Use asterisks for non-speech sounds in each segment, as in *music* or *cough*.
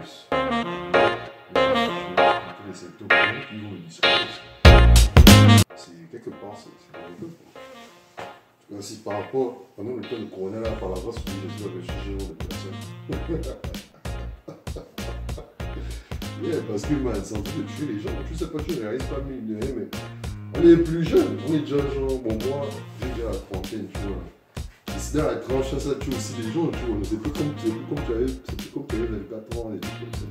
plus. C'est quelque part, c'est si par rapport, pendant le temps là, par la grâce de Dieu, le sujet de personnes. *laughs* Yeah, parce que man, c'est de tuer les gens. Tu sais pas, tu ne réalises pas, mais on est plus jeunes. On est déjà genre, bon, moi, j'ai déjà la trentaine, tu vois. Et c'est dans la tranche, ça tue aussi les gens, tu vois. C'est plus comme, c'est plus comme tu avais, c'est plus comme tu avais 24 ans, et tout comme ça.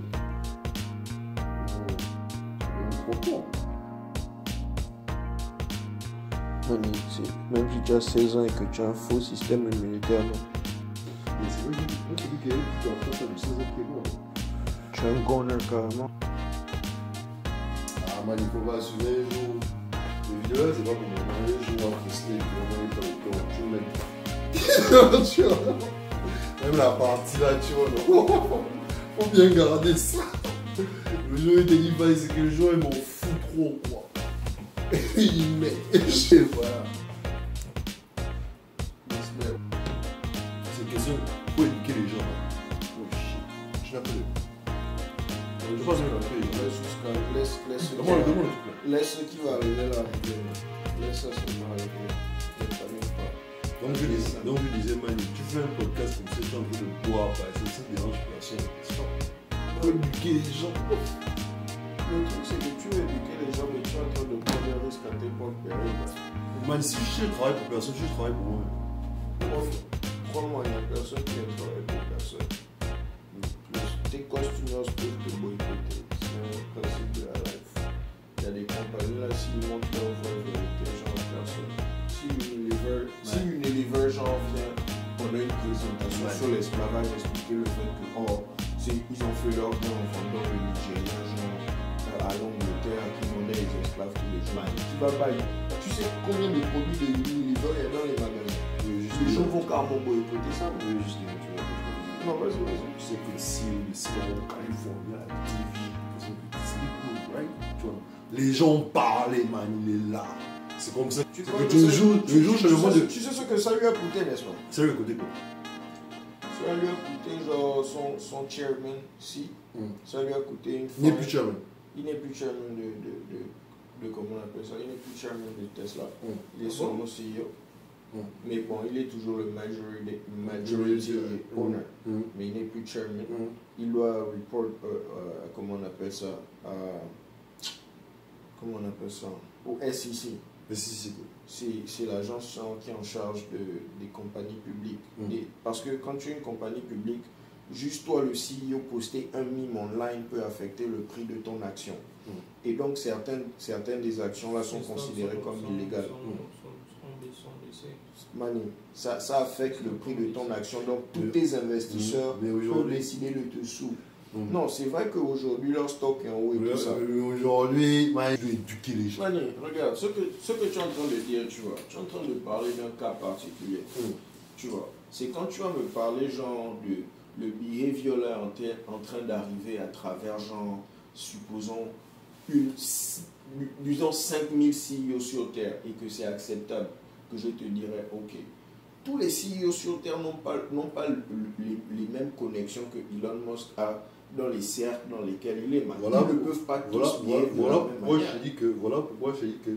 On se rend compte. Mani, c'est- Même si tu as 16 ans et que tu as un faux système immunitaire, non, Mais c'est vrai, moi, je te dis qu'il y a de 16 ans qui est mort. tu es un goner carrément. Ah man, il faut pas assumer un jour. Le vidéo là, c'est pas pour moi. Un jour à poster, puis on va aller dans le temps. Tu Même la partie là, tu vois. *laughs* Faut bien garder ça. Le il te dit pas, c'est que le jour il m'en fout trop, quoi. *laughs* il met. *laughs* Je sais, voilà. Donc je disais, Manu, tu fais un podcast comme ça, tu es en train de boire, par exemple, ça dérange personne. Faut éduquer les gens. Le truc, c'est que tu veux éduquer les gens, mais tu es en train de prendre des risques à tes propres périls. Man, si je travaille pour personne, je travaille pour moi. Crois-moi, il n'y a personne qui aime travailler pour personne. Plus, tes customers peuvent te boycotter. C'est un principe de la life. Il y a des compagnies là, s'ils montrent leur vraie Unilever genre vient, on a une présentation Ouais. sur l'esclavage, expliquer le fait que, oh, ils ont fait leur gain en vendant le Nigeria, genre, à l'Angleterre, qui vendaient les esclaves tous les jours. Tu vas pas, tu sais combien de produits de Unilever il y a dans les magasins? Les gens vont carrément boycotter ça. Veux juste Non, vas-y, vas-y. Tu sais que si le Californie, à la TV, c'est cool, right? Tu vois, les gens parlent, man, il est là. C'est comme ça. Tu que tu ça- joues, tu- joues chez le monde de. Tu sais ce que ça lui a coûté, n'est-ce pas? C'est le côté quoi? Ça lui a coûté, genre, son, son chairman, si. Hmm. Ça lui a coûté une Il n'est plus chairman. Il n'est plus chairman de, de, de, de, comment on appelle ça? Il n'est plus chairman de Tesla. Hmm. Il est seulement CEO. Hmm. Mais bon, il est toujours le majority, majority owner. Mais il n'est plus chairman. Il doit report, euh, euh, comment on appelle ça? À, Comment on appelle ça? Au SEC. Mais si, si, quoi. c'est c'est l'agence qui est en charge de, des compagnies publiques. Mm. Parce que quand tu es une compagnie publique, juste toi, le CEO, poster un mime online peut affecter le prix de ton action. Mm. Et donc, certaines, certaines des actions-là sont considérées comme illégales. Mani, ça, ça affecte le prix de ton action. Donc, tous tes investisseurs mais peuvent décider de te sous. Hmm. Non, c'est vrai qu'aujourd'hui, leur stock est en haut et tout ça. euh, Aujourd'hui, man, je dois éduquer les gens. Mani, regarde, ce que, ce que tu es en train de dire, tu vois, tu es en train de parler d'un cas particulier. Hmm. Tu vois, c'est quand tu vas me parler, genre, de le behavior là en, en train d'arriver à travers, genre, supposons, une, disons 5000 CEO sur Terre et que c'est acceptable, que je te dirais, ok. Tous les CEO sur Terre n'ont pas, pas le- les, les mêmes connexions que Elon Musk a dans les cercles dans lesquels il est. man. Voilà Ils ne peuvent pas tous Voilà, voilà, pourquoi je te dis que, voilà pourquoi je dis que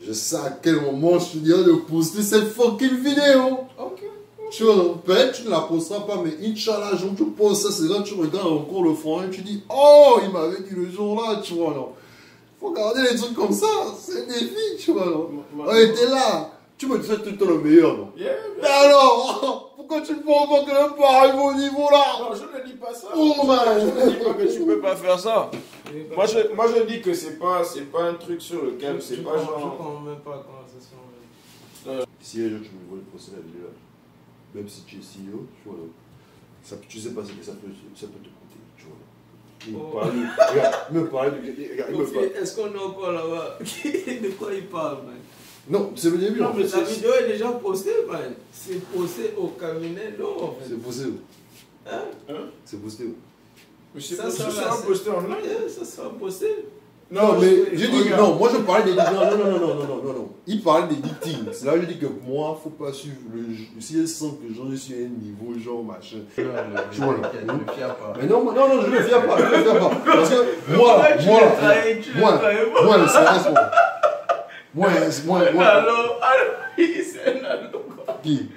je sais à quel moment je te dirais de poster cette fucking vidéo. Ok. Tu vois, peut-être tu ne la posteras pas, mais Inch'Allah, jour tu poses ça, c'est là que tu regardes encore le fond et tu dis Oh, il m'avait dit le jour là, tu vois, non. Faut garder les trucs comme ça, c'est un défi, tu vois, non. On était là, tu me fais tout le temps le meilleur, non? Yeah, Mais alors, *laughs* pourquoi tu ne penses pas que le pas arrive au niveau là Non, je ne dis pas ça. Oh, man. Je ne dis pas que tu peux pas faire ça. Moi je, moi, je dis que c'est pas, c'est pas un truc sur lequel c'est pas genre. comprends même pas la conversation. Si un jour tu me vois le procès là, même si tu es CEO, tu vois, ça, tu sais pas ce que ça peut, ça peut te coûter, tu vois. Il me Oh. parle, regarde, il me parle, de- regarde, il me parle. Est-ce qu'on est encore là-bas? *laughs* De quoi il parle, man? Non, c'est le début, Non, en mais la vidéo est déjà postée, man. C'est posté au cabinet, non, en fait. C'est posté où? Hein? Hein? C'est posté où? Mais c'est Ça, sera posté online? Eh, Ça sera posté. Non, mais je- dis, non, moi je parlais des. Non, non, non, non, non, non, non, non, non. Il parlait des meetings. C'est là que je dis que moi, faut pas suivre le jeu. Si elle sent que genre, je suis à un niveau, genre machin. Tu vois, là. Je ne fier pas. Mais non, non, non, je ne le fais pas, je ne le fais pas. Parce que *laughs* moi, moi, l'as moi, trahi. moi, le stress, moi. Moi, moi, moi. Alors, alors, il c'est un allô, quoi. Qui?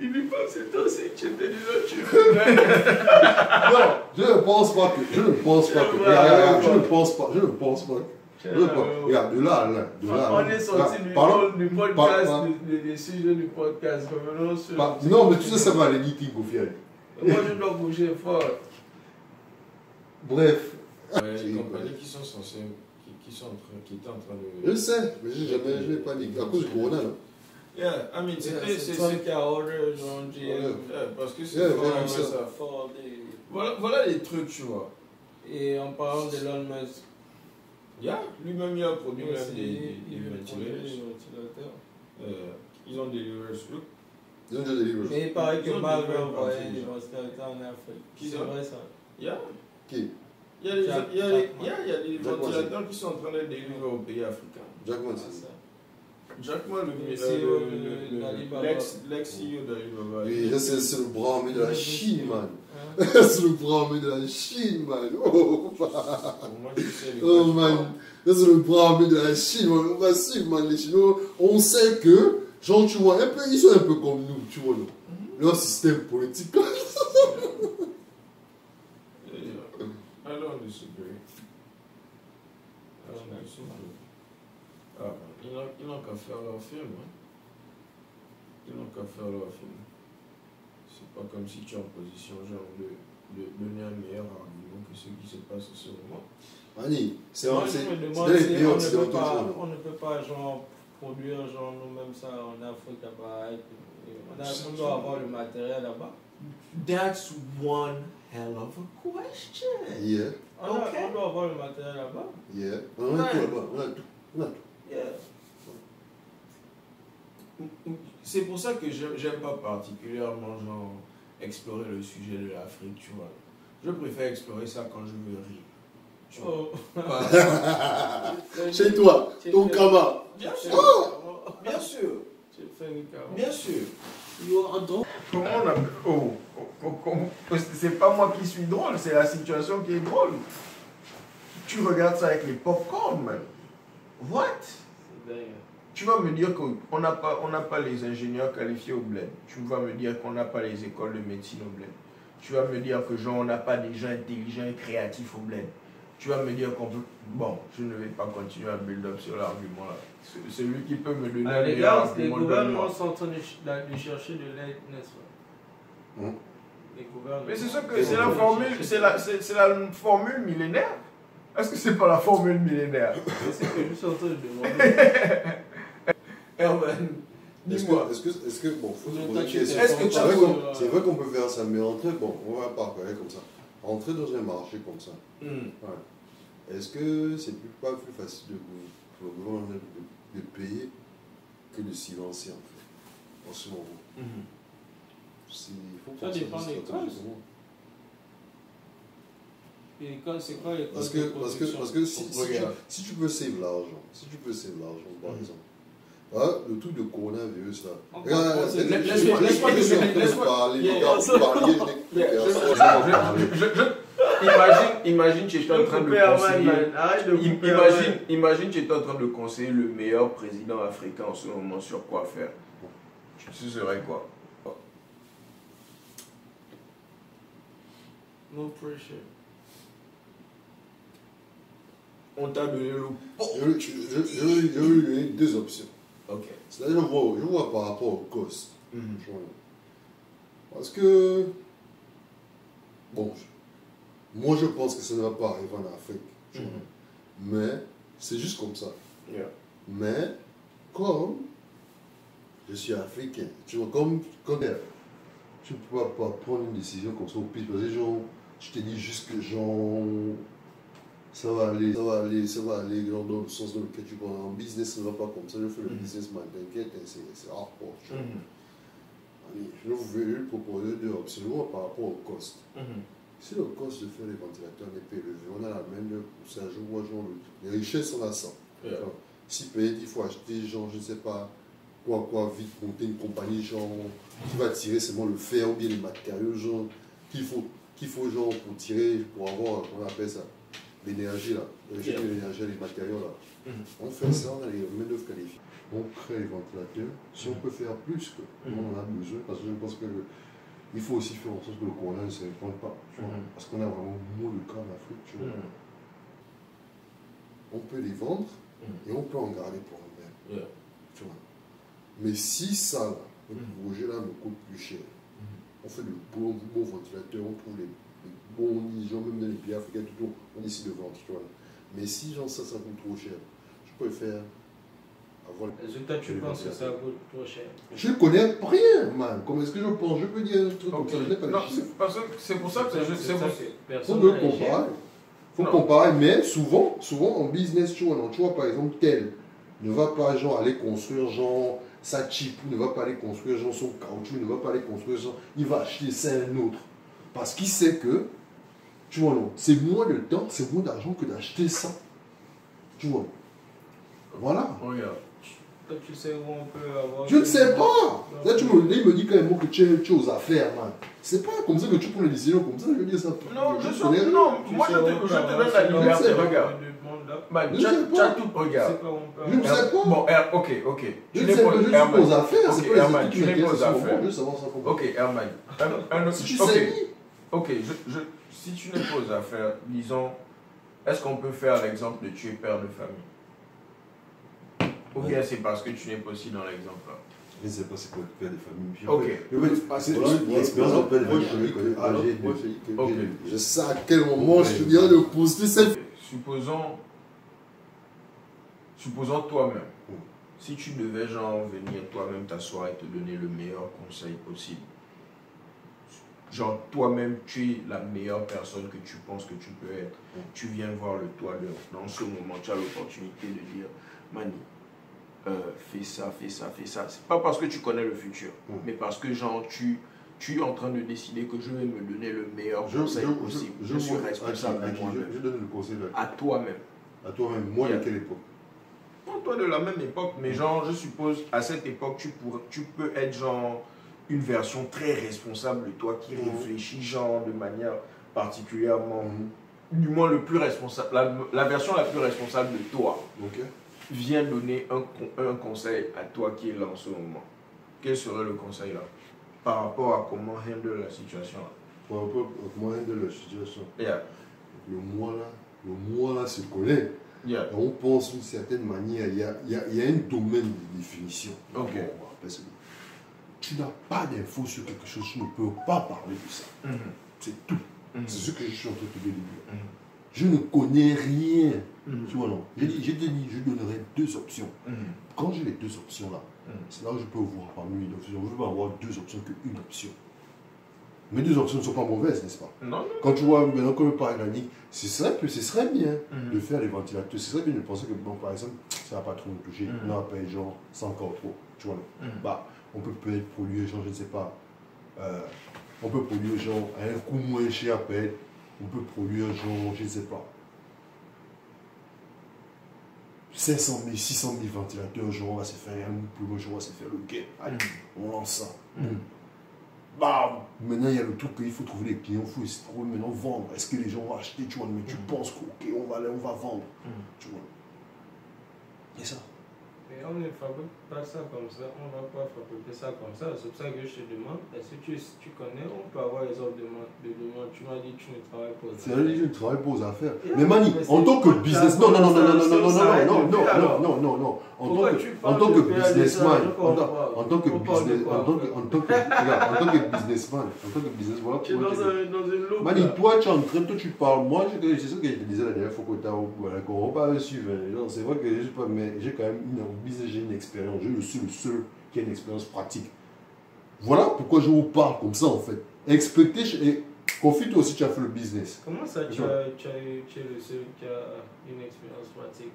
Il lui pense c'est toi aussi, tu étais déjà, tu *laughs* Non, je ne pense pas que. Je ne pense pas que. Regarde, je ne pense pas. Je ne pense pas. Pas. Regarde, de là à là. De là à On là. est sorti du, parlons- du podcast, des, des sujets du podcast. Revenons sur. par- Non, mais tu sais, ça va les meetings au final. Moi, je dois bouger fort. Bref. Ouais, les compagnies qui sont censées, qui, sont en train, qui étaient en train de. Je sais, mais j'ai jamais, je n'ai pas dit. À cause du corona, là. Yeah, I mean, c'était, C'est a order, genre, Ouais. GM. yeah, parce que c'est Yeah, vraiment vraiment ça. des- Voilà, voilà les trucs, tu vois. Et en parlant d'Elon Musk, Yeah, lui-même, il a produit des, des, des des ventilateurs. ventilateurs. Euh, ils ont ce truc. Ils ont déjà délivré. Mais il paraît que Marvel délivré envoyé des ventilateurs en Afrique. Qui C'est ça vrai ça. Yeah. Qui? Il y a des, Jack- il y a des, Jack il y a, il y a des Jack ventilateurs qui sont en train d'être délivrés aux pays africains. Jack Ah, Manson. ça. Jack Ma, le, l'ex-CEO d'Alibaba. Oui, ça, c'est c'est le bras armé de la Chine, man. Hein? *laughs* c'est le bras armé de la Chine, man. Oh, oh man. c'est le bras armé de la Chine, man. On va suivre, man. Les Chinois, on sait que, genre, tu vois, un peu, ils sont un peu comme nous, tu vois, non? Leur système politique, là. Yeah. I don't disagree. I don't disagree. Ah, ils n'ont ils n'ont qu'à faire leur film. Hein. Ils n'ont qu'à faire leur film. C'est pas comme si tu es en position genre de, de donner un meilleur argument que ce qui se passe en ce moment. Mani, c'est Moi, c'est- on ne, peut pas, genre, produire genre, nous-mêmes ça en Afrique là-bas. On, a- on doit avoir le matériel là-bas. That's one hell of a question. Yeah. Oh, I'm okay. Not, I'm not worried about that. About. Yeah. Well. Not, not, yeah. C'est pour ça que j'aime pas particulièrement genre explorer le sujet de l'Afrique, tu vois. Je préfère explorer ça quand je veux rire. Tu vois. Oh. *laughs* Chez toi, ton kama. Bien sûr. Oh. Bien sûr. Bien sûr. You are a Comment on appelle Oh c'est pas moi qui suis drôle, c'est la situation qui est drôle. Tu regardes ça avec les popcorn, man. What? Tu vas me dire qu'on n'a pas, on n'a pas les ingénieurs qualifiés au bled. Tu vas me dire qu'on n'a pas les écoles de médecine au bled. Tu vas me dire que genre on n'a pas des gens intelligents et créatifs au bled. Tu vas me dire qu'on peut. Bon, je ne vais pas continuer à build up sur l'argument là. C'est- Celui qui peut me donner Ah, les gars, les gouvernements sont en train de, ch- de chercher de l'aide, n'est-ce pas? Hum. Mais c'est ça que C'est la formule, c'est la, c'est, c'est la formule millénaire. Est-ce que c'est pas la formule millénaire? C'est ce que je suis en train de demander. *laughs* Erwan, Est-ce dis-moi. que, est-ce que, est-ce que, bon, faut se poser une question. vrai qu'on- euh, c'est vrai qu'on peut faire ça, mais entrer, bon, on va pas regarder comme ça. Entrer dans un marché comme ça, Hmm. est-ce que c'est plus, pas plus facile de, pour le gouvernement de, de payer que de silencer en fait, en ce moment? Il faut Ça dépend des stratégiquement. Et l'école, c'est quoi l'école Parce de que, parce que, parce que si, si tu, si tu peux save l'argent, si tu peux save l'argent, par Mhm. exemple, hein, le truc de coronavirus là. Laisse-moi- de laisse-moi- parler, les gars, vous parliez, je imagine, imagine, tu es en train de conseiller. de Imagine, imagine, tu es en train de conseiller le meilleur président africain en ce moment sur quoi faire. Tu ce serait quoi? No pressure. On t'a donné le. Je, je, je, je vais je vais lui donner deux options. Ok. C'est-à-dire, je vois, je vois par rapport au cost. Mhm. Je vois. Parce que, bon, je- moi je pense que ça ne va pas arriver en Afrique. Mhm. Mais c'est juste comme ça. Yeah. Mais comme je suis africain, tu vois, comme quand tu ne peux pas prendre une décision comme ça au pire, parce que genre, je te dis juste que genre, ça va aller, ça va aller, ça va aller genre, dans le sens dans lequel tu vas en business, ça ne va pas comme ça, je fais le Mhm. businessman, t'inquiète, hein, c'est. Mhm. Allez, Je vais vous proposer deux Moi, par rapport au cost. Mhm. Si le cost de faire les ventilateurs n'est pas élevé, on a la main d'œuvre pour ça. Je vois, genre, le- les richesses, on a ça. Yeah. D'accord. Si peut-être il faut acheter, genre, je ne sais pas, quoi, quoi, vite monter une compagnie, genre, qui va tirer seulement le fer ou bien les matériaux, genre, qu'il faut, qu'il faut, genre, pour tirer, pour avoir, comment on appelle ça, l'énergie, là, le Yeah. l'énergie, les matériaux, là. Mhm. On fait ça, on a les main d'œuvre qualifiées. On crée les ventilateurs. Si on peut faire plus que on en a besoin, parce que je pense que le- il faut aussi faire en sorte que le corona ne se répande pas. tu vois. Parce qu'on a vraiment moins de cas en Afrique. tu vois. On peut les vendre et on peut en garder pour nous-mêmes. Yeah. tu vois. Mais si ça, là, le projet là me coûte plus cher, on fait de bons, bons ventilateurs, on trouve les, les bons nids, genre même dans les pays africains, tout le temps, on décide de vendre. Tu vois. Mais si genre ça, ça coûte trop cher, je préfère avoir toi, tu Les penses que ça coûte trop cher? Je ne connais rien, man. Comment est-ce que je pense? Je peux dire un truc comme ça, je n'ai pas Non, c'est parce que c'est pour ça que je- c'est pour- chiffres. comparer. faut Non. comparer, mais souvent, souvent en business, tu vois, non, tu vois, par exemple, tel ne va pas genre aller construire genre sa chip, ne va pas aller construire genre son caoutchouc, ne va pas aller construire genre, il va acheter ça à un autre. Parce qu'il sait que, tu vois, non, c'est moins de temps, c'est moins d'argent que d'acheter ça. Tu vois. Voilà. Regarde. Toi, tu sais où on peut avoir. Je ne sais pas. Là, tu me, là, il me dit quand même que tu es, tu es aux affaires, man. C'est pas comme ça que tu prends les décisions comme ça, je veux dire ça. Non, je ne suis. Non, moi sais je te, je te donne la liberté, de- regarde. De là. Man, Je tu as- sais pas. tout, Tu regarde. sais pas où on peut Je ne sais pas. Bon, Er- ok, ok. Je Tu ne sais pas, je c'est pas Herman, les tu veux savoir ça comment. Ok, Herman. Un, Si tu sais, ok. Je, si tu n'es pas aux affaires, disons, est-ce qu'on peut faire l'exemple de tu es père de famille? Ou bien c'est parce que tu n'es pas aussi dans l'exemple? Là je ne sais pas c'est quoi le père des familles. Puis, Ok. c'est- L'expérience de père Ok. j'ai- Je sais à quel moment je viens de poster cette. Supposons, supposons toi-même, Mm. si tu devais genre venir toi-même t'asseoir et te donner le meilleur conseil possible, genre toi-même tu es la meilleure personne que tu penses que tu peux être, Mm. tu viens voir le toit de- dans ce moment, tu as l'opportunité de dire, Mani, euh, fais ça, fais ça, fais ça. C'est pas parce que tu connais le futur, Mm. mais parce que genre tu, tu es en train de décider que je vais me donner le meilleur Je, conseil je, possible. je, Je, suis responsable à qui- à qui je, donne le conseil. À toi-même. À toi-même, moi Yeah. de quelle époque? Toi de la même époque, mais genre, je suppose, à cette époque, tu, pourrais, tu peux être genre une version très responsable de toi qui Mhm. réfléchit genre de manière particulièrement, Mhm. du moins le plus responsable, la, la version la plus responsable de toi Ok. vient donner un, con- un conseil à toi qui est là en ce moment. Quel serait le conseil là? Par rapport à comment handle la situation là Par rapport à comment de la situation. Yeah, Le moi là, le moi là se connaît. Yeah. On pense d'une certaine manière, il y a, y a- il y a un domaine de définition. Ok. Bon, on va appeler ça. Tu n'as pas d'infos sur quelque chose, tu ne peux pas parler de ça. Mhm. C'est tout. Mhm. C'est ce que je suis en train de te dire. Mhm. Je ne connais rien. Tu vois, non. J'ai dit, j'ai dit, je donnerai deux options. Quand j'ai les deux options là, c'est là où je peux voir parmi les options. Je ne veux pas avoir deux options qu'une option. Mes deux options ne sont pas mauvaises, n'est-ce pas Non, non. Quand tu vois, maintenant, comme par exemple, ce serait, ce serait bien Mhm. de faire les ventilateurs. Ce serait bien de penser que, bon, par exemple, ça va pas trop nous toucher. Mhm. On va payer genre 100 encore trop. Tu vois. Mhm. bah, on peut peut-être produire, genre, je ne sais pas, euh, on peut produire, genre, à un coût moins cher à payer. On peut produire, genre, je ne sais pas, 500 000, 600 000 ventilateurs, genre, on va se faire un plus gros, genre, on va se faire le gain. Allez, on lance ça. Bam Maintenant, il y a le truc qu'il faut trouver des clients, il faut essayer de trouver maintenant vendre. Est-ce que les gens vont acheter, tu vois, mais tu Mhm. penses qu'on on va aller, on va vendre, Mhm. tu vois. Et ça. Mais on ne fabrique pas ça comme ça, on ne va pas fabriquer ça comme ça. C'est pour ça que je te demande, est-ce que tu, tu connais, on peut avoir les ordres de demande. De demande. Tu m'as dit que tu ne travailles pas aux C'est vrai, je affaires. ne travaille pas aux affaires. Mais Mani, en tant que business. Non, non, non, non, non, non, non, non, non, non, non, non, non, non. En tant que, tu en tant que businessman, en tant, que business, en tant que, en tant que, en tant que businessman, en tant que business, voilà Tu es dans, une loupe. Mani, toi, tu es en train, toi, tu parles. Moi, je- c'est ce que je te disais la dernière fois que tu as voilà, qu'on va pas suivre. C'est vrai que je sais pas, mais j'ai quand même une j'ai une expérience. Je suis le seul qui a une expérience pratique. Voilà pourquoi je vous parle comme ça, en fait. Expectation, et confie-toi aussi, tu as fait le business. Comment ça, tu, as, tu, as, eu- tu es le seul qui a une expérience pratique?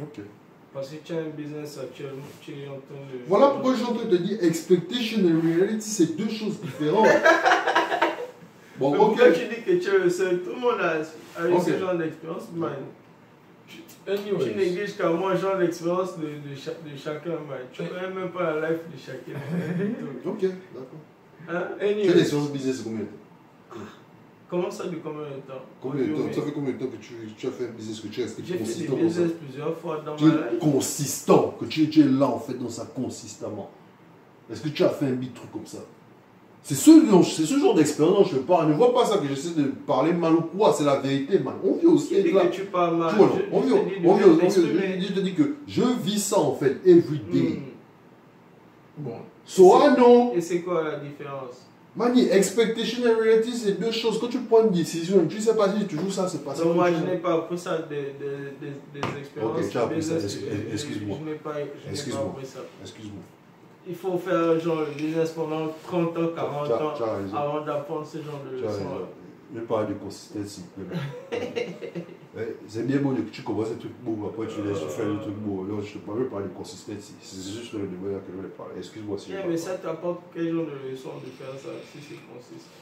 Ok. Parce que tu as un business actuellement, tu es en train de. Voilà pourquoi je suis en train de te dire expectation et reality, c'est deux choses différentes. *laughs* Bon, Mais ok. pourquoi tu dis que tu es le seul? Tout le monde a, a eu ce genre d'expérience, man. Tu, Anyways. tu négliges qu'à moi, genre l'expérience de, de, cha- de chacun, man. Tu connais même pas la life de chacun. *laughs* Ok, d'accord. hein? Tu as Anyway, l'expérience business combien de temps? Comment ça de combien de temps? Combien de temps? Ça fait combien de temps que tu, tu as fait un business que tu es resté J'ai fait des business plusieurs fois dans Tu ma life. consistant, que tu, tu es là en fait dans ça consistamment. Est-ce que tu as fait un big truc comme ça? C'est ce, dont- c'est ce genre d'expérience dont je parle. Ne vois pas ça que j'essaie de parler mal ou quoi, c'est la vérité, man. On vit aussi être là. que tu parles mal Tu vois, non, Je- on vit, on vit, on vit- je, te dis que je vis ça en fait, every day. Hmm. Bon, So I know, Et c'est quoi la différence? Mani, expectation et reality, c'est deux choses. Quand tu prends une décision, tu sais pas si toujours ça se passe. Donc moi, je n'ai pas appris ça des, des, des, des expériences. Ok, tu as appris ça, excuse-moi. Je n'ai pas, je n'ai pas appris ça. Excuse-moi. Il faut faire genre le business pendant 30 ans, 40 Tu as- ans avant d'apprendre ce genre de leçons. Je vais parler de consistance, s'il te plaît. *laughs* Ouais, c'est bien beau que tu commences un truc beau, après tu laisses faire le truc beau. Là, je te parle, je parler de consistance. C'est juste le niveau que je vais parler. Excuse-moi si je Yeah, parle mais pas. ça t'apporte quel genre de leçon de faire ça si c'est consistant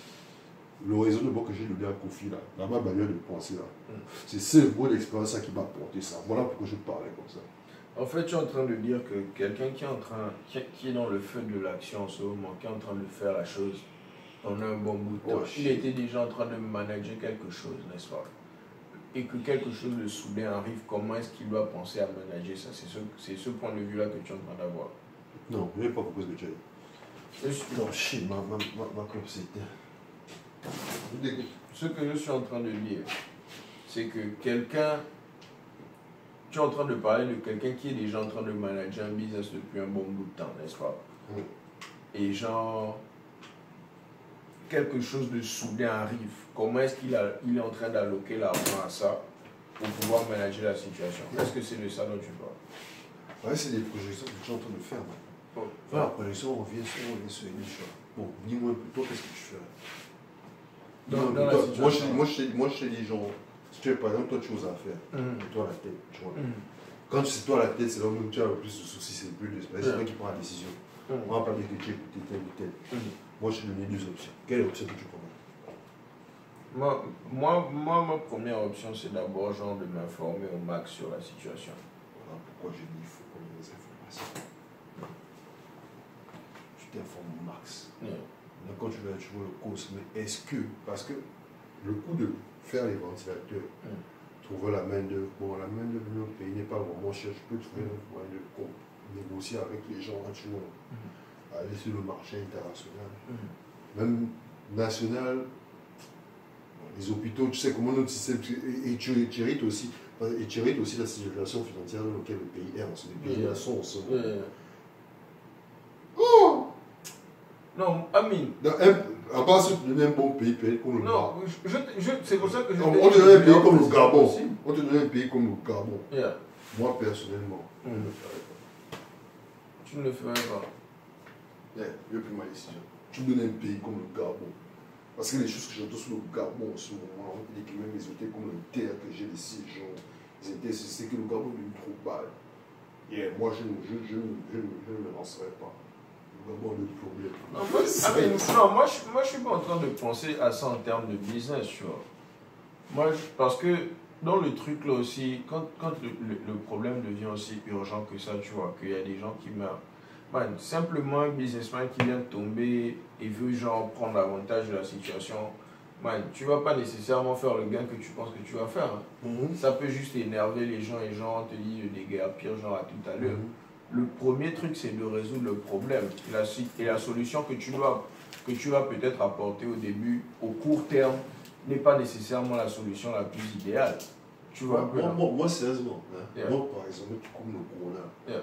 Le raisonnement que j'ai donné à Kofi, là, dans ma manière de penser, là, Mm. c'est ce mot d'expérience là, qui m'a apporté ça. Voilà pourquoi je parlais comme ça. En fait, tu es en train de dire que quelqu'un qui est en train, qui est, dans le feu de l'action en ce moment, qui est en train de faire la chose pendant un bon bout de temps, Oh, il shit. était déjà en train de manager quelque chose, n'est-ce pas? Et que quelque chose de soudain arrive, comment est-ce qu'il doit penser à manager ça? C'est ce, c'est ce point de vue-là que tu es en train d'avoir. Non, je n'ai pas compris ce que tu as dit. Je suis- Non, shit, ma, ma, ma. Ce que je suis en train de dire, c'est que quelqu'un, tu es en train de parler de quelqu'un qui est déjà en train de manager un business depuis un bon bout de temps, n'est-ce pas. Et genre, quelque chose de soudain arrive. Comment est-ce qu'il a- il est en train d'alloquer l'argent à ça pour pouvoir manager la situation? Est-ce que c'est de ça dont tu parles? Ouais, c'est des projections que tu es en train de faire. Bon. Faire la projection, on revient sur, on revient sur une chose. Bon, dis-moi un peu, toi, qu'est-ce que tu fais? Dans- un dans la moi, je, situation. moi, je, moi, je te dis, genre, si tu es par exemple, toi, tu oses à faire, Mhm. toi la tête, tu vois. Mhm. Quand c'est toi la tête, c'est là où tu as le plus de soucis, c'est le plus de c'est Ouais. toi qui prends la décision. On va pas dire que tu es écouté tel ou tel. Moi, je te donne deux options. Quelle option que tu prends? Moi, moi, moi, ma première option, c'est d'abord genre de m'informer au max sur la situation. Voilà pourquoi je dis qu'il faut qu'on ait des informations. Tu t'informes au max. Yeah. Donc, quand tu vas tu vois le cause, mais est-ce que, parce que le coût de faire les ventilateurs, Mm. trouver la main d'œuvre, bon, la main d'œuvre de notre pays n'est pas vraiment chère, je peux trouver un moyen de com- négocier avec les gens, hein, tu vois, Mm. aller sur le marché international, Mhm. même national, les hôpitaux, tu sais comment notre système, hérites aussi, hérites aussi la situation financière dans laquelle le pays est, les pays Yeah. là sont en ce moment. Oh Non, Amine. Dans un- à part si tu donnes un bon pays, comme le Gabon. Non, je, je- je- c'est pour ça que je On, on te donne un pays comme le Gabon. On te donne un pays comme le Gabon. Yeah. Moi, personnellement, je ne Mm. le ferais pas. Tu ne le ferais pas. Yeah, je ma décision. Tu me donnes un pays comme le Gabon. Parce que les choses que j'entends sur le Gabon en ce moment, on dit que même les hôtels comme le terre que j'ai, les hôtels, c'est que le Gabon est devenu trop. Yeah, moi, je, ne- je, je, je, je ne me lancerai pas. Le Gabon a d'autres problèmes. Non, moi, *laughs* Amine, non, moi, je, moi, je suis pas en train de penser à ça en termes de business, tu vois. Moi, je- parce que dans le truc là aussi, quand, quand le, le- le problème devient aussi urgent que ça, tu vois, qu'il y a des gens qui meurent. Man, simplement un businessman qui vient de tomber et veut genre prendre l'avantage de la situation, man, tu vas pas nécessairement faire le gain que tu penses que tu vas faire. hein. Mhm. Ça peut juste énerver les gens et gens te disent des gars pire genre à tout à l'heure. Mhm. Le premier truc, c'est de résoudre le problème. La, si- et la solution que tu dois, que tu vas peut-être apporter au début, au court terme, n'est pas nécessairement la solution la plus idéale. Tu vois Moi, moi, moi, sérieusement, hein, Yeah. moi, par exemple, comme le corona, Yeah.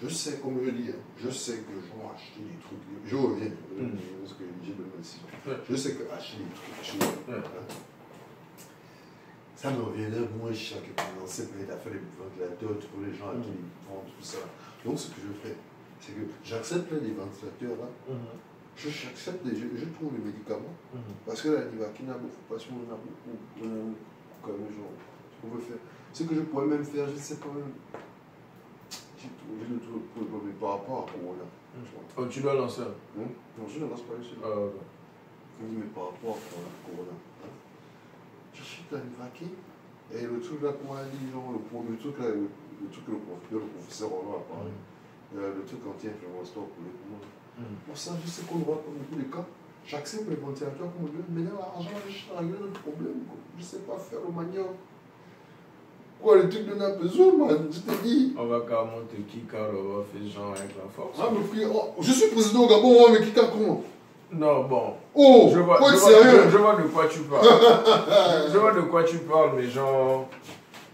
Je sais, comme je dis, hein, je sais que je vais acheter des trucs. Je reviens, Mm. parce que j'ai. Yeah. Je sais que acheter des trucs, tu hein, ça me reviendrait moins cher que commencer peut-être à faire des ventilateurs pour les gens à qui Mm. ils vendent tout ça. Donc, ce que je fais, c'est que j'accepte là, les ventilateurs là, Mhm, je j'accepte, les- je, je trouve les médicaments. mhm. Parce que la Nivakina, il faut pas se on a beaucoup, comme genre, ce qu'on veut faire. Ce que je pourrais même faire, je ne sais pas même. J'ai trouvé le truc pour le par rapport à Corona. tu vois. Oh, tu dois lancer. un. Non, je ne lance pas dessus. Ah, ok. Oui, mais par rapport à corona, hein, t'as une vaquée, et le truc là, comment elle dit, genre, le, le truc là, le, le truc que le, le professeur Roland a parlé, euh, le truc anti-inflammatoire pour les poumons. Mm. Bon, ça, je sais qu'on aura comme tous les cas. J'accepte les ventilateurs comme Dieu, mais là, l'argent, je régler notre problème. Quoi. Je sais pas faire le manioc. Quoi, les trucs dont on a besoin, man, je t'ai dit. On va carrément te kick out, on va faire genre avec la force. Ah, mais puis, oh, je suis président au Gabon, oh, mais qui t'a comment? Non, bon. Oh, Je vois, je, vois, sérieux. je- je vois de quoi tu parles. *laughs* je vois de quoi tu parles, mais genre.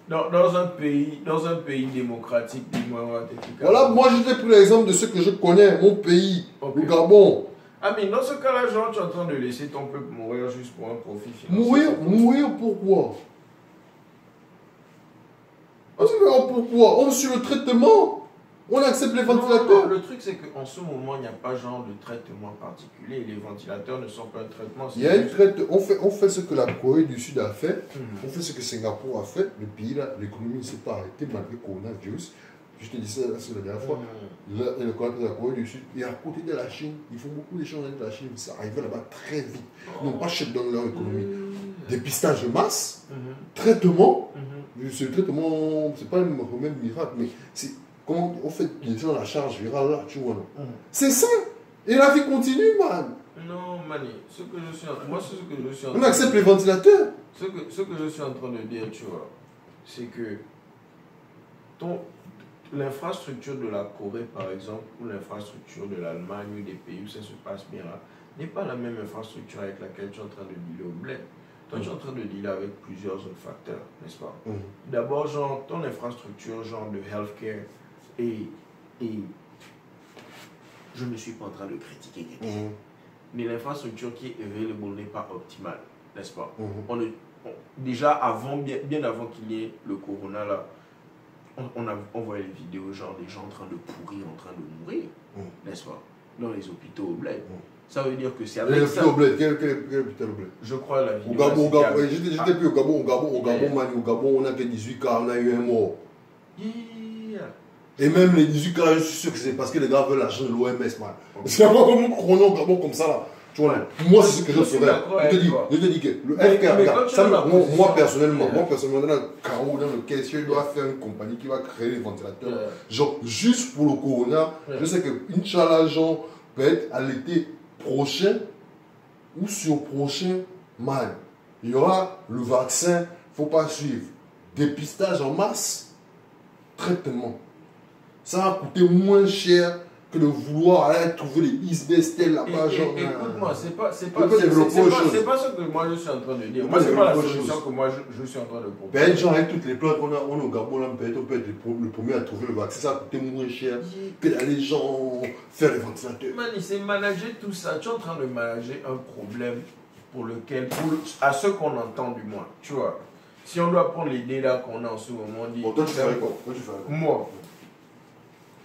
Dans, dans un pays, dans un pays démocratique, dis-moi. Voilà, moi je t'ai pris l'exemple de ce que je connais, mon pays, le Gabon. Ah, mais dans ce cas-là, genre, tu es en train de laisser ton peuple mourir juste pour un profit financier. Mourir, mourir pourquoi oh, pourquoi? On suit le traitement? On accepte les non, ventilateurs. le truc, c'est qu'en ce moment, il n'y a pas genre de traitement particulier. Les ventilateurs ne sont pas un traitement. Il y a une traite, on fait, on fait ce que la Corée du Sud a fait, Mhm. on fait ce que Singapour a fait, le pays là, l'économie ne s'est pas arrêtée malgré le coronavirus. Je te dis ça la dernière fois. Mhm. La, la Corée la Corée du Sud, et à côté de la Chine, ils font beaucoup d'échanges avec la Chine, ça arrive là-bas très vite. Ils n'ont pas shut down leur économie. Dépistage de masse, Mhm. traitement, Mhm. ce traitement, c'est pas un remède miracle, mais c'est comment on fait gens la charge virale là, tu vois. non Mhm. C'est ça Et la vie continue, man Non, Mani, ce que je suis en... moi, ce que je suis en On accepte les ventilateurs Ce que, ce que je suis en train de dire, tu vois, c'est que ton, l'infrastructure de la Corée, par exemple, ou l'infrastructure de l'Allemagne ou des pays où ça se passe bien là, n'est pas la même infrastructure avec laquelle tu es en train de dealer au bled. Toi, tu es en train de dealer avec plusieurs autres facteurs, n'est-ce pas? D'abord, genre, ton infrastructure, genre de healthcare, et, et je ne suis pas en train de critiquer quelqu'un, Mhm. mais l'infrastructure qui est available n'est pas optimale, n'est-ce pas? Mhm. on est- on- déjà avant, bien, bien avant qu'il y ait le corona là, on, on, a, on voyait les vidéos genre des gens en train de pourrir, en train de mourir, Mm. n'est-ce pas? Dans les hôpitaux au bled. Ça veut dire que c'est avec le ça. plus au bled Quel plus au bled? Je crois la Au vidéo. Gabon, au Gabon, c'est j'étais plus au Gabon, au Gabon, au Gabon, au Gabon, on a fait 18 cas, on a eu un mort. Yeah. Et même les 18 cas, là, je suis sûr que c'est parce que les gars veulent l'argent de l'OMS, man. C'est pas comme chrono au Gabon comme ça, là. Tu vois, moi, c'est ce que je ferais. Je te dis, je te dis que le FK, regarde, ça, moi, personnellement, moi, personnellement, dans le carreau dans lequel si je dois faire une compagnie qui va créer les ventilateurs, genre, juste pour le corona, je sais que, Inch'Allah, genre, peut-être à l'été prochain ou sur prochain, man, il y aura le vaccin, faut pas suivre. Dépistage en masse, traitement. Ça va coûter moins cher que de vouloir aller trouver les isbestel là-bas. Écoute-moi, c'est pas, c'est pas, c'est- pas, c'est pas ce que moi je suis en train de dire. Moi, c'est pas la solution que moi je, je suis en train de proposer. Ben, genre, avec toutes les plantes qu'on a, on au Gabon, là, peut-être on peut être le premier à trouver le vaccin. Ça va coûter moins cher que d'aller, genre, faire les ventilateurs. Mani, c'est manager tout ça. Tu es en train de manager un problème pour lequel, pour le- à ce qu'on entend du moins, tu vois. Si on doit prendre l'idée là qu'on a en ce moment, on dit. Bon, Toi, tu ferais quoi? Moi,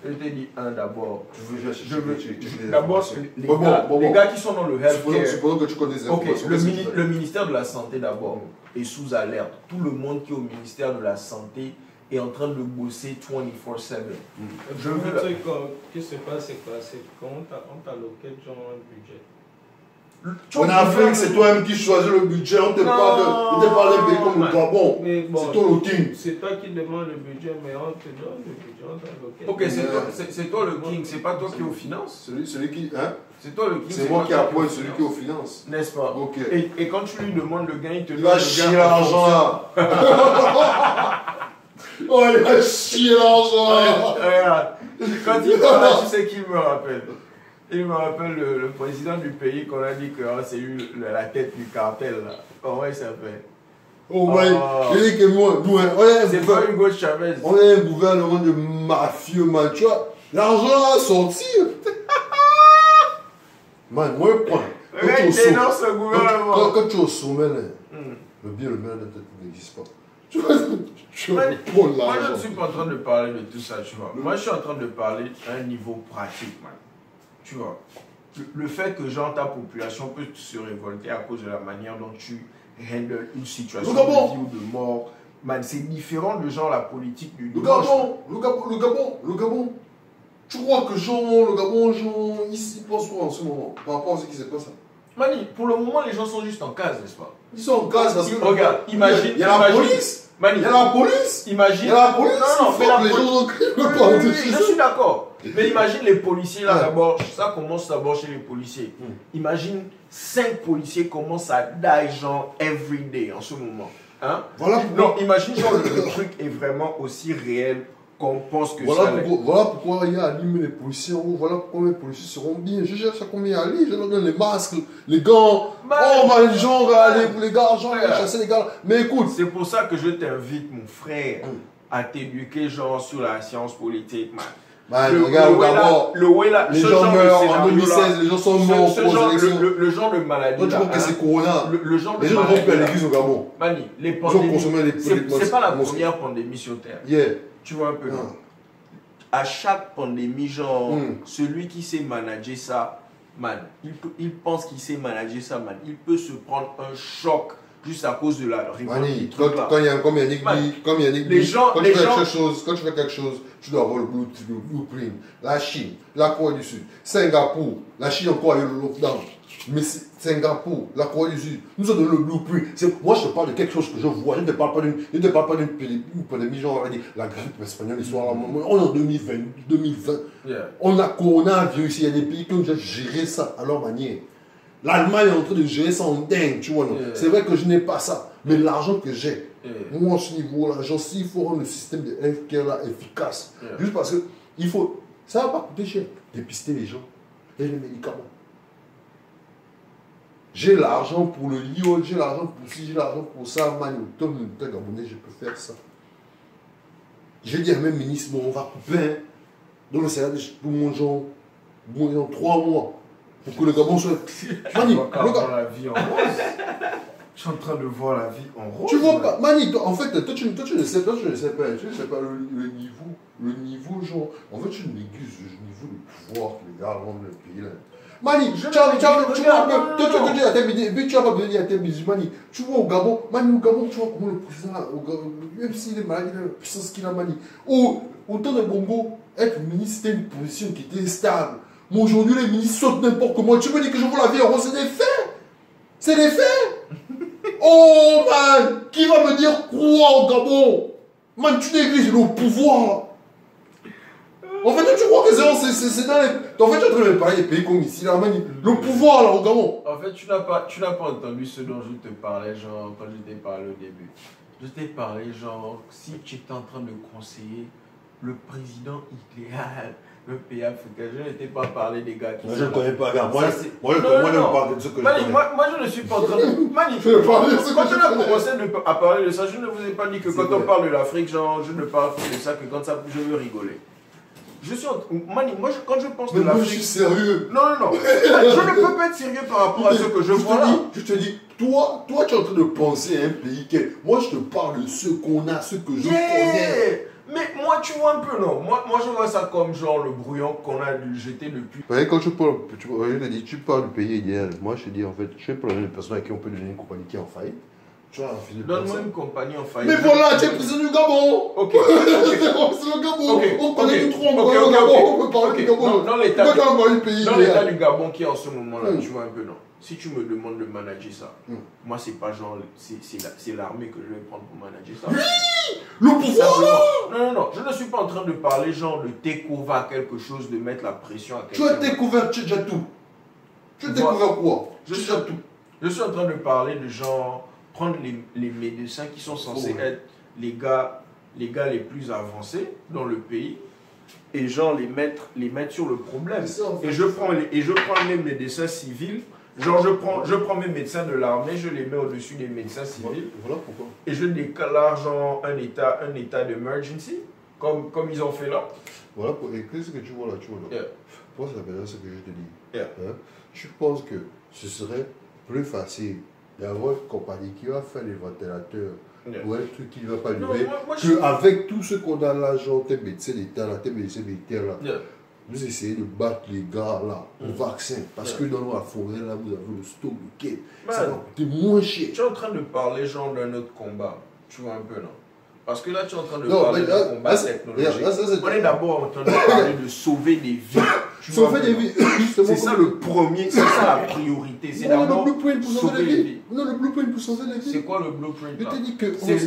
je t'ai dit un d'abord. Tu veux déjà Je veux. les D'abord, les, Bon, bon, gars, bon, les bon. gars qui sont dans le healthcare. supposons que tu connais des Ok, informations. le, mini- le ministère de la Santé d'abord est sous alerte. Tout le monde qui est au ministère de la Santé est en train de bosser 24-7. Je Le veux. truc euh, qui se passe, c'est quoi? C'est qu'on t'a on t'alloquait genre un budget. En Afrique, c'est toi-même qui choisis le budget. On te Non, parle de- on te parle d'un pays comme le. Gabon. Bon, C'est ton routine. c'est toi qui demande le budget, mais on te donne le budget, on. Ok, c'est Euh, toi, c'est- toi le king, c'est pas toi qui es aux finances. Celui, celui qui. Hein? C'est toi le king. C'est moi qui appointe celui qui est aux finances. N'est-ce pas? Ok. et, et quand tu lui demandes le gain, il te Il donne va le chier l'argent là. *laughs* oh, il va chier l'argent là. Regarde, quand il parle là, tu sais qui me rappelle Il me rappelle le, le président du pays qu'on a dit que ah, c'est lui la tête du cartel là. Comment il s'appelle Oh, ouais. Oh. Je dis que moi, nous, hein, on est un C'est pas Hugo Chavez. on est un gouvernement de mafieux, man. Tu vois, l'argent a sorti. *laughs* man, moi, prends. Quand tu es quand tu- gouvernement. quand- quand tu es au sommet, là, Hmm. le bien, le mal n'existe pas. *laughs* Tu vois, tu prends Moi, je ne suis pas en train de parler de tout ça, tu vois. Moi, je suis en train de parler à un niveau pratique, man. Tu vois. Le, fait que, genre, ta population peut se révolter à cause de la manière dont tu handles une situation de vie ou de mort, man, c'est différent de, genre, la politique du Le Gabon, le Gabon, le Gabon, le Gabon. Tu crois que Jean, le Gabon, Jean, ici, pense quoi en ce moment par rapport à ce qui s'est passé? Mani, pour le moment, les gens sont juste en case, n'est-ce pas? Ils sont en case parce que. Regarde, imagine. Il y a la police. Mani, Il y a la police. imagine. Il y a la police. Non, non, mais la police- Oui, oui, oui, je suis d'accord. Mais imagine les policiers là d'abord, ça commence d'abord chez les policiers. Hmm. Imagine cinq policiers commencent à die genre every day en ce moment. Hein? Voilà Non, imagine genre le *laughs* truc est vraiment aussi réel qu'on pense que Voilà ça pourquoi, voilà pourquoi il y a animé les policiers en haut. Voilà pourquoi les policiers seront bien. Je cherche à combien aller. Je leur donne les masques, les gants. Oh, les gens, allez, pour les gars, genre, Ouais. chasser les gars. Mais écoute, C'est pour ça que je t'invite, mon frère, Hmm. à t'éduquer genre sur la science politique, man. man, Le- regarde, le d'abord, les gens genre meurent en scénario-là, 2016, les gens sont morts ce genre- élections. le, le- le genre de maladie Toi, tu crois que hein, c'est Corona le, le genre de Les gens ne vont plus à l'église au Gabon. Mani, les Ils ont pandémies, consommé les c'est les- c'est pas la les- première pandémie sur Terre. Yeah. Tu vois un peu, non Ah. À chaque pandémie, genre, Mm. celui qui sait manager ça, man, il, peut- il pense qu'il sait manager ça, man. Il peut se prendre un choc juste à cause de la révolte Mani, quand, quand il y a, comme il y a une Man, église, comme il y a une les gens- quand les tu fais gens- quelque chose, quand tu fais quelque chose, tu dois avoir le blueprint. La Chine, la Corée du Sud, Singapour, la Chine encore a eu le lockdown. Mais Singapour, la Corée du Sud, nous avons donné le blueprint. Moi, je te parle de quelque chose que je vois. Je ne te parle pas d'une, je ne te parle pas d'une pandémie, genre, la grippe espagnole, l'histoire, on est en 2020, 2020. Yeah. On a coronavirus, il y a des pays qui ont déjà géré ça à leur manière. L'Allemagne est en train de gérer ça en dingue, tu vois. Yeah. C'est vrai que je n'ai pas ça, mais l'argent que j'ai, Yeah. moi, à ce niveau-là, genre, s'il faut rendre le système de healthcare là efficace, juste parce que il faut, ça va pas coûter cher, dépister les gens et les médicaments. J'ai l'argent pour le iode, j'ai l'argent pour ci, j'ai l'argent pour ça, man, Tom, Gabonais, je peux faire ça. J'ai dit à même ministre, bon, on va couper, hein, dans le salaire de tout mon genre, dans trois mois, pour que le Gabon soit. *laughs* Mani, Je vois le carrément la vie en rose. Je suis en train de voir la vie en rose. Tu vois pas, Mani, toi, en fait, toi tu, toi, tu ne sais pas, tu ne sais pas, tu ne sais pas le, le niveau, le niveau, genre, en fait, tu négliges le niveau de pouvoir que les gars ont dans le pays, là. Mani, tu as- tu as- tu vois, toi, dis à tes midi, et puis tu vas pas venir à tes musulmans, tu vois au Gabon, Mani, au Gabon, tu vois comment le président, même s'il est malade, il a la puissance qu'il a, Mani. Au, au temps de Bongo, être ministre, c'était une position qui était stable. Mais aujourd'hui, les ministres sautent n'importe comment. Tu me dis que je vois la vie en rose, c'est des faits. C'est des faits. *laughs* Oh man, qui va me dire quoi au Gabon? Man, tu négliges le pouvoir. En fait, tu crois que c'est c'est- c'est- c'est dans les... En fait, tu es en train de me parler des pays comme ici, là, man. Le pouvoir, là, au Gabon. En fait, tu n'as pas, tu n'as pas entendu ce dont je te parlais, genre, quand je t'ai parlé au début. Je t'ai parlé, genre, si tu étais en train de conseiller le président idéal d'un pays africain, je ne t'ai pas parlé des gars qui Moi, je ne connais pas, regarde. Moi, Ça, moi, je Non, moi, non, je me non. parle de ce que je Mani, connais. moi, moi, je ne suis pas en train de. *laughs* Mani, Je vais parler de ce que quand on a commencé à parler de ça, je ne vous ai pas dit que quand on parle de l'Afrique, genre, je ne parle que de ça que quand ça, je veux rigoler. Je suis en... Mani, moi, je- quand je pense Mais de moi, je suis l'Afrique. sérieux. Non, non, non. *laughs* je ne peux pas être sérieux par rapport à ce que je vois là. dis, je te dis, toi, toi, tu es en train de penser à un pays quel. Moi, je te parle de ce qu'on a, ce que je Yeah! connais. Mais moi, tu vois un peu, non moi, moi, je vois ça comme genre le brouillon qu'on a dû jeter depuis. Ouais, quand tu parles, tu, je te dis, tu parles du pays idéal. Moi, je te dis, en fait, je vais prendre une personne à qui on peut donner une compagnie qui est en faillite. Tu faire Donne-moi une compagnie en faillite. Mais voilà, tu es président du Gabon Ok. C'est le Gabon Ok, On connaît ok, du trou, on ok, connaît le ok, Gabon, on peut parler du Gabon. dans- l'état du- Gabon qui est en ce moment-là, Mm. tu vois un peu, non Si tu me demandes de manager ça, Mm. moi, c'est pas genre. C'est c'est la- c'est l'armée que je vais prendre pour manager ça. Le pouvoir. Non, non, non. Je ne suis pas en train de parler genre de take-over quelque chose, de mettre la pression à Tu as quelqu'un. découvert, tu as déjà tout. Tu as vois, découvert quoi? je déjà tout. Je suis en train de parler de genre prendre les, les médecins qui sont censés Oh, ouais. être les gars, les gars les plus avancés dans le pays et genre les mettre, les mettre sur le problème. C'est ça, en fait. Et je prends les, et je prends mes médecins civils, genre je prends, je prends mes médecins de l'armée, je les mets au-dessus des médecins civils Voilà pourquoi. et je déclare genre un état, un état d'emergency comme, comme ils ont fait là. Voilà pour écrire ce que tu vois là, tu vois là? Yeah. Ça, ce que je te dis. Yeah. Hein? Je pense que ce serait plus facile d'avoir une compagnie qui va faire les ventilateurs Yeah. ou un truc qui ne va pas durer. je- Qu'avec tout ce qu'on a là, genre tes médecins d'État là, tes médecins militaires là, Yeah. vous essayez de battre les gars là au Mm. vaccin. Parce Yeah. que dans la forêt là, vous avez le stock de. Ça va coûter moins cher. Tu es en train de parler genre d'un autre combat. Tu vois un peu, non? Parce que là, tu es en train de Non, parler d'un combat technologique. là, ça, c'est- On est d'abord en train de parler de sauver des vies. *laughs* Tu vois, fait *coughs* C'est ça le premier, c'est ça la priorité. C'est le d'abord blueprint pour sauver les vies. Non, le blueprint pour sauver les C'est vies. quoi le blueprint Je là te dis que. C'est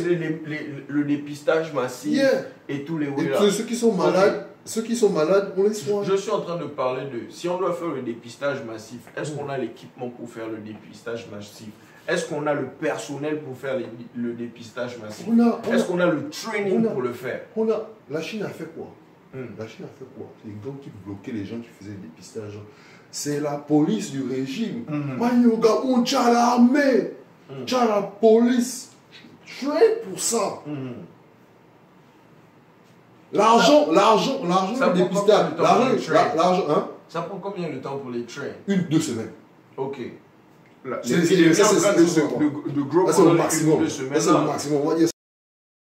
le dépistage massif et tous les ceux- qui sont malades, ceux qui sont malades, on les soigne. Je suis en train de parler de si on doit faire le dépistage massif, est-ce qu'on a l'équipement pour faire le dépistage massif? Est-ce qu'on a le personnel pour faire les- le dépistage massif? Est-ce qu'on a le training a- pour le faire? On a- La Chine a fait quoi? Hmm. La Chine a fait quoi Les gars qui bloquaient les gens qui faisaient le dépistage. C'est la police du régime. Mani au Gabon, tu as l'armée, Mhm. tu as la police. Train pour ça. Mhm. L'argent, l'argent, l'argent du dépistage. L'argent, hein? Ça prend combien de temps pour les trains? Une, deux semaines. Ok. C'est- le maximum. deux Ça, semaines. c'est le maximum. On va dire